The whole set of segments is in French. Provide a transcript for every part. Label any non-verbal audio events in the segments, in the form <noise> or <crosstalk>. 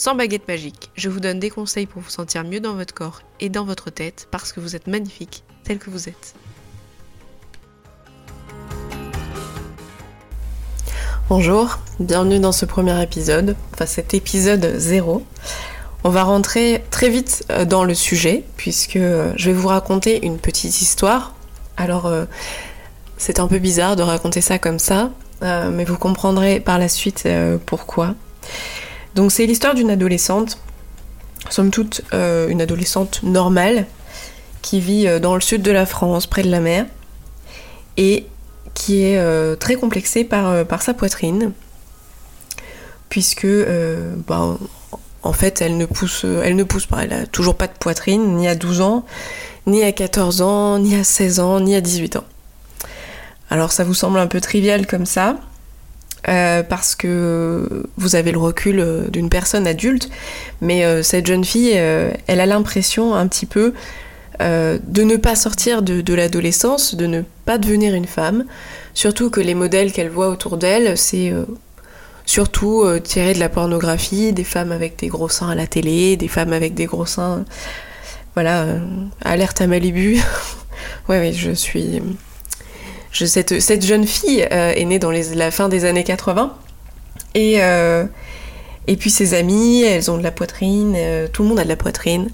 sans baguette magique. Je vous donne des conseils pour vous sentir mieux dans votre corps et dans votre tête parce que vous êtes magnifique tel que vous êtes. Bonjour, bienvenue dans ce premier épisode, enfin cet épisode 0. On va rentrer très vite euh, dans le sujet puisque euh, je vais vous raconter une petite histoire. Alors euh, c'est un peu bizarre de raconter ça comme ça, mais vous comprendrez par la suite pourquoi. Donc c'est l'histoire d'une adolescente, somme toute une adolescente normale, qui vit dans le sud de la France, près de la mer, et qui est euh, très complexée par, euh, sa poitrine, puisque euh, bah, en fait elle ne, pousse, elle ne pousse pas, elle a toujours pas de poitrine, ni à 12 ans, ni à 14 ans, ni à 16 ans, ni à 18 ans. Alors ça vous semble un peu trivial comme ça, parce que vous avez le recul d'une personne adulte, mais cette jeune fille, elle a l'impression un petit peu euh, de ne pas sortir de, l'adolescence, de ne pas devenir une femme, surtout que les modèles qu'elle voit autour d'elle, c'est euh, surtout euh, tiré de la pornographie, des femmes avec des gros seins à la télé, des femmes avec des gros seins, voilà, alerte à Malibu. <laughs> ouais, ouais, je suis... cette, jeune fille est née dans la fin des années 80, et... et puis ses amies, elles ont de la poitrine, tout le monde a de la poitrine.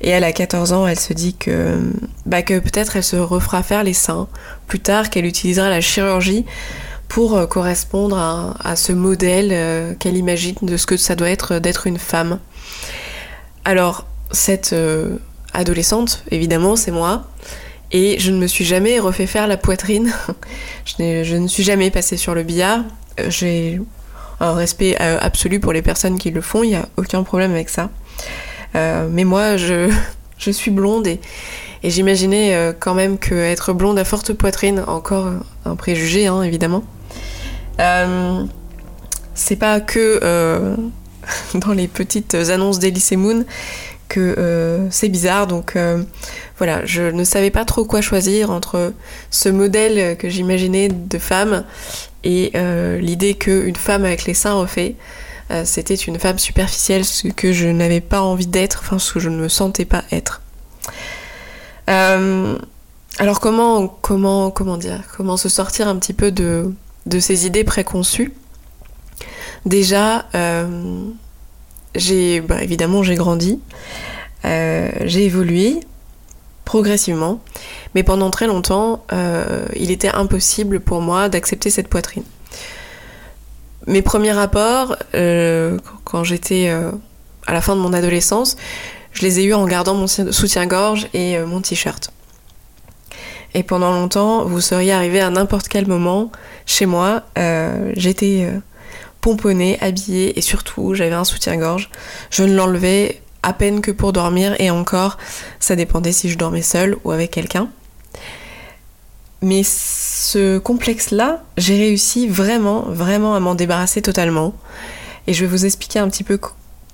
Et elle a 14 ans, elle se dit que, bah, que peut-être elle se refera faire les seins plus tard, qu'elle utilisera la chirurgie pour euh, correspondre à, ce modèle euh, qu'elle imagine de ce que ça doit être d'être une femme. Alors, cette euh, adolescente, évidemment, c'est moi. Et je ne me suis jamais refait faire la poitrine. <laughs> je, je, ne suis jamais passée sur le billard. J'ai un respect absolu pour les personnes qui le font, il n'y a aucun problème avec ça. Euh, mais moi, je, <laughs> je suis blonde et, j'imaginais euh, quand même qu'être blonde à forte poitrine, encore un préjugé, hein, évidemment. Euh, c'est pas que <laughs> dans les petites annonces d'Elysée Moon que c'est bizarre. Donc voilà, je ne savais pas trop quoi choisir entre ce modèle que j'imaginais de femme et l'idée qu'une femme avec les seins refaits euh, c'était une femme superficielle, ce que je n'avais pas envie d'être, enfin ce que je ne me sentais pas être. Euh, alors comment, comment, comment dire, comment se sortir un petit peu de, ces idées préconçues? Déjà, euh, j'ai, bah, évidemment, j'ai grandi, j'ai évolué progressivement, mais pendant très longtemps, il était impossible pour moi d'accepter cette poitrine. Mes premiers rapports, euh, quand j'étais euh, à la fin de mon adolescence, je les ai eus en gardant mon soutien-gorge et euh, mon t-shirt. Et pendant longtemps, vous seriez arrivé à n'importe quel moment chez moi, j'étais pomponnée, habillée et surtout j'avais un soutien-gorge. Je ne l'enlevais à peine que pour dormir et encore, ça dépendait si je dormais seule ou avec quelqu'un. Mais ce complexe-là, j'ai réussi vraiment, vraiment à m'en débarrasser totalement. Et je vais vous expliquer un petit peu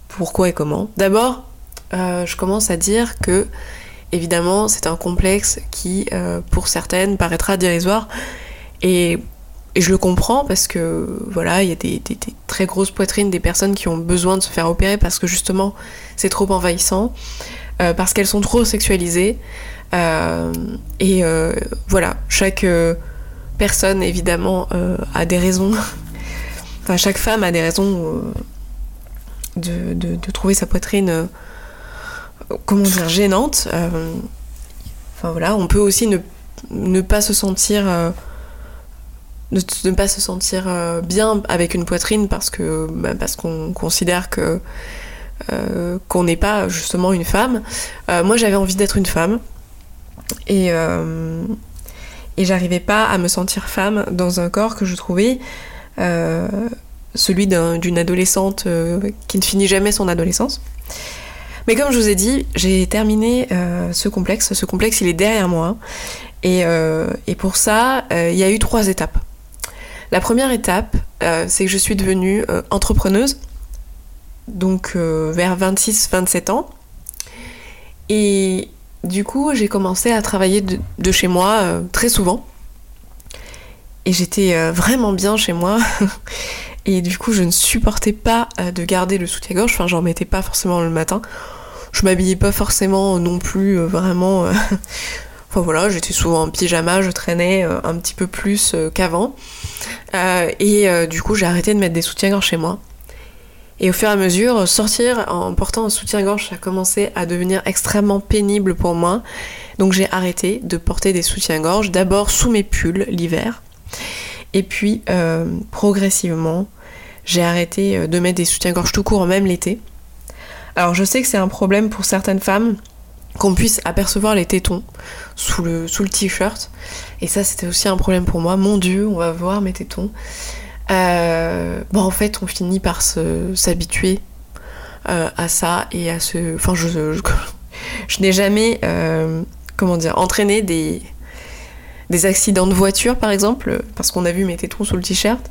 pourquoi et comment. D'abord, euh, je commence à dire que, évidemment, c'est un complexe qui, euh, pour certaines, paraîtra dérisoire. Et, je le comprends parce que, voilà, il y a des, très grosses poitrines des personnes qui ont besoin de se faire opérer parce que, justement, c'est trop envahissant, euh, parce qu'elles sont trop sexualisées. et voilà, chaque personne, évidemment, euh, a des raisons. <laughs> enfin, chaque femme a des raisons euh, de, trouver sa poitrine, euh, comment dire, gênante. enfin voilà, on peut aussi ne, pas se sentir. Ne, pas se sentir bien avec une poitrine parce que bah, parce qu'on considère que qu'on n'est pas justement une femme. moi j'avais envie d'être une femme et et j'arrivais pas à me sentir femme dans un corps que je trouvais euh, celui d'une adolescente euh, qui ne finit jamais son adolescence. Mais comme je vous ai dit, j'ai terminé ce complexe. Ce complexe, il est derrière moi. Et, et pour ça, il y a eu trois étapes. La première étape, c'est que je suis devenue entrepreneuse, donc vers 26-27 ans. Et du coup, j'ai commencé à travailler de, chez moi euh, très souvent. Et j'étais euh, vraiment bien chez moi. <laughs> et du coup, je ne supportais pas euh, de garder le soutien-gorge. Enfin, j'en mettais pas forcément le matin. Je m'habillais pas forcément non plus vraiment. <laughs> enfin voilà, j'étais souvent en pyjama, je traînais un petit peu plus qu'avant. Et du coup, j'ai arrêté de mettre des soutiens-gorge chez moi. Et au fur et à mesure, sortir en portant un soutien-gorge, a commencé à devenir extrêmement pénible pour moi. Donc j'ai arrêté de porter des soutiens-gorge, d'abord sous mes pulls l'hiver. Et puis euh, progressivement, j'ai arrêté euh, de mettre des soutiens-gorge tout court, même l'été. Alors je sais que c'est un problème pour certaines femmes qu'on puisse apercevoir les tétons sous le, t-shirt. Et ça, c'était aussi un problème pour moi. Mon Dieu, on va voir mes tétons. Euh, bon, en fait, on finit par s'habituer euh, à ça et à ce. Enfin, je, <laughs> je, n'ai jamais, euh, comment dire, entraîné des, des accidents de voiture, par exemple, parce qu'on a vu mes tétons sous le t-shirt.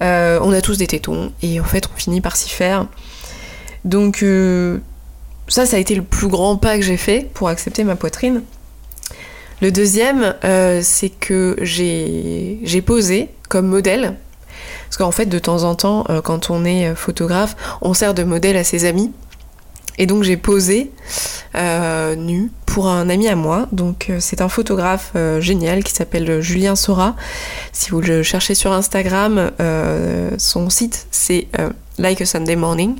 on a tous des tétons et en fait, on finit par s'y faire. Donc, ça, ça a été le plus grand pas que j'ai fait pour accepter ma poitrine. Le deuxième, c'est que j'ai posé comme modèle parce qu'en fait, de temps en temps, euh, quand on est euh, photographe, on sert de modèle à ses amis. Et donc j'ai posé euh, nu pour un ami à moi. Donc c'est un photographe génial qui s'appelle Julien Sora. Si vous le cherchez sur Instagram, son site c'est Like a Sunday Morning.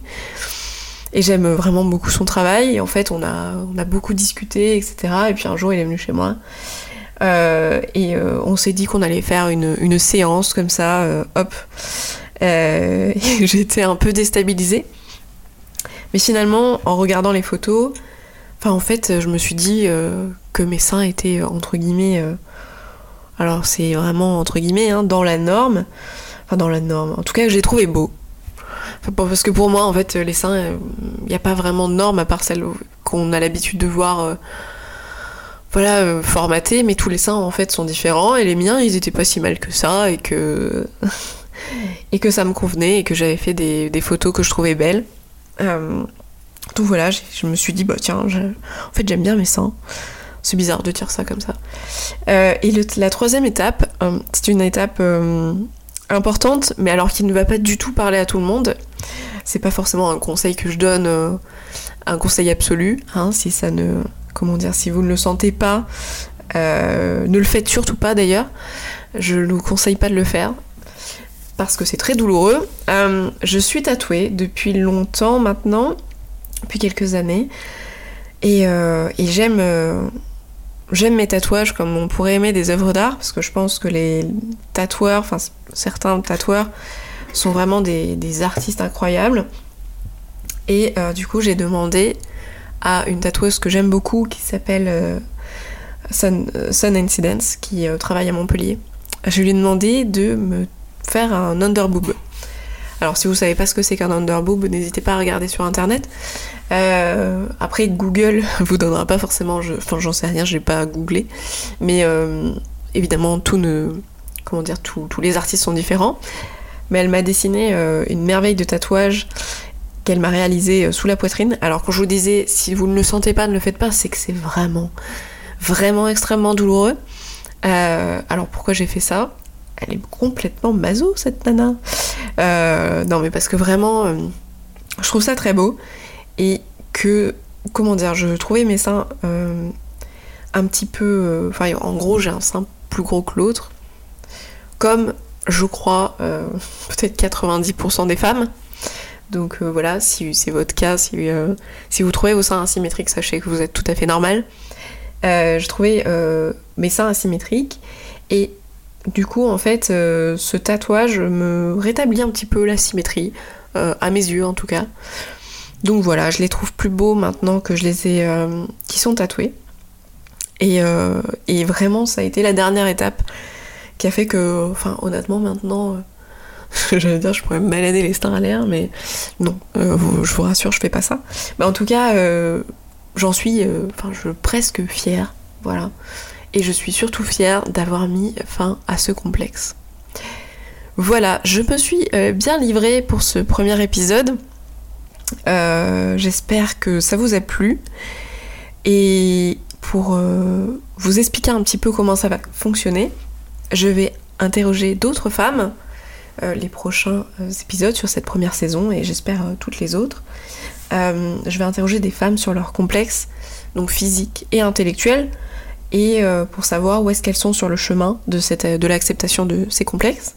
Et j'aime vraiment beaucoup son travail. Et en fait, on a, on a beaucoup discuté, etc. Et puis un jour, il est venu chez moi. Euh, et euh, on s'est dit qu'on allait faire une, séance comme ça, euh, hop. <laughs> J'étais un peu déstabilisée. Mais finalement, en regardant les photos, enfin en fait, je me suis dit que mes seins étaient entre guillemets. alors c'est vraiment entre guillemets hein, dans la norme. Enfin dans la norme. En tout cas, je les trouvais beaux. Parce que pour moi, en fait, les seins, il n'y a pas vraiment de norme à part celle qu'on a l'habitude de voir voilà, euh, mais tous les seins en fait sont différents et les miens ils étaient pas si mal que ça et que <laughs> et que ça me convenait et que j'avais fait des, photos que je trouvais belles. Euh, donc voilà, je me suis dit bah tiens, en fait j'aime bien mes seins. C'est bizarre de dire ça comme ça. Euh, et la troisième étape, c'est une étape importante, mais alors qui ne va pas du tout parler à tout le monde. C'est pas forcément un conseil que je donne, un conseil absolu, hein, si ça ne comment dire, si vous ne le sentez pas, euh, ne le faites surtout pas d'ailleurs. Je ne vous conseille pas de le faire parce que c'est très douloureux. Euh, je suis tatouée depuis longtemps maintenant, depuis quelques années, et, euh, j'aime j'aime mes tatouages comme on pourrait aimer des œuvres d'art parce que je pense que les tatoueurs, enfin certains tatoueurs sont vraiment des, artistes incroyables. Et du coup j'ai demandé à une tatoueuse que j'aime beaucoup qui s'appelle euh, Sun, euh, Sun, Incidence, qui euh, travaille à Montpellier. Je lui ai demandé de me faire un underboob. Alors si vous savez pas ce que c'est qu'un underboob, n'hésitez pas à regarder sur internet. après Google <laughs> vous donnera pas forcément, enfin j'en sais rien, j'ai pas googlé, mais évidemment tout ne, comment dire, tous les artistes sont différents. Mais elle m'a dessiné une merveille de tatouage qu'elle m'a réalisé euh, sous la poitrine. Alors quand je vous disais, si vous ne le sentez pas, ne le faites pas, c'est que c'est vraiment, vraiment extrêmement douloureux. Euh, alors pourquoi j'ai fait ça? Elle est complètement maso cette nana. Euh, non mais parce que vraiment, je trouve ça très beau et que, comment dire, je trouvais mes seins un petit peu, enfin en gros j'ai un sein plus gros que l'autre, comme je crois <laughs> peut-être 90% des femmes. Donc euh, voilà, si c'est votre cas, si, euh, si, vous trouvez vos seins asymétriques, sachez que vous êtes tout à fait normal. Euh, je trouvais mes seins asymétriques et du coup en fait ce tatouage me rétablit un petit peu la symétrie, à mes yeux en tout cas. Donc voilà, je les trouve plus beaux maintenant que je les ai qui sont tatoués. Et, vraiment ça a été la dernière étape qui a fait que, enfin honnêtement maintenant <laughs> J'allais dire, je pourrais me balader les stars à l'air, mais non, euh, je vous rassure, je fais pas ça. Mais en tout cas, euh, j'en suis, euh, enfin, je presque fière, voilà. Et je suis surtout fière d'avoir mis fin à ce complexe. Voilà, je me suis bien livrée pour ce premier épisode. J'espère que ça vous a plu. Et pour vous expliquer un petit peu comment ça va fonctionner, je vais interroger d'autres femmes euh, les prochains euh, épisodes sur cette première saison et j'espère euh, toutes les autres. je vais interroger des femmes sur leurs complexes, donc physiques et intellectuels, et pour savoir où est-ce qu'elles sont sur le chemin de, de l'acceptation de ces complexes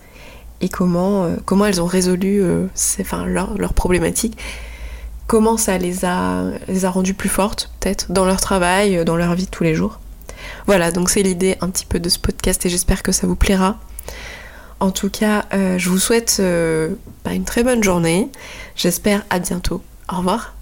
et comment, comment elles ont résolu leurs leur problématiques, comment ça les a, les rendues plus fortes peut-être dans leur travail, dans leur vie de tous les jours. Voilà, donc c'est l'idée un petit peu de ce podcast et j'espère que ça vous plaira. En tout cas, euh, je vous souhaite euh, bah, une très bonne journée. J'espère à bientôt. Au revoir.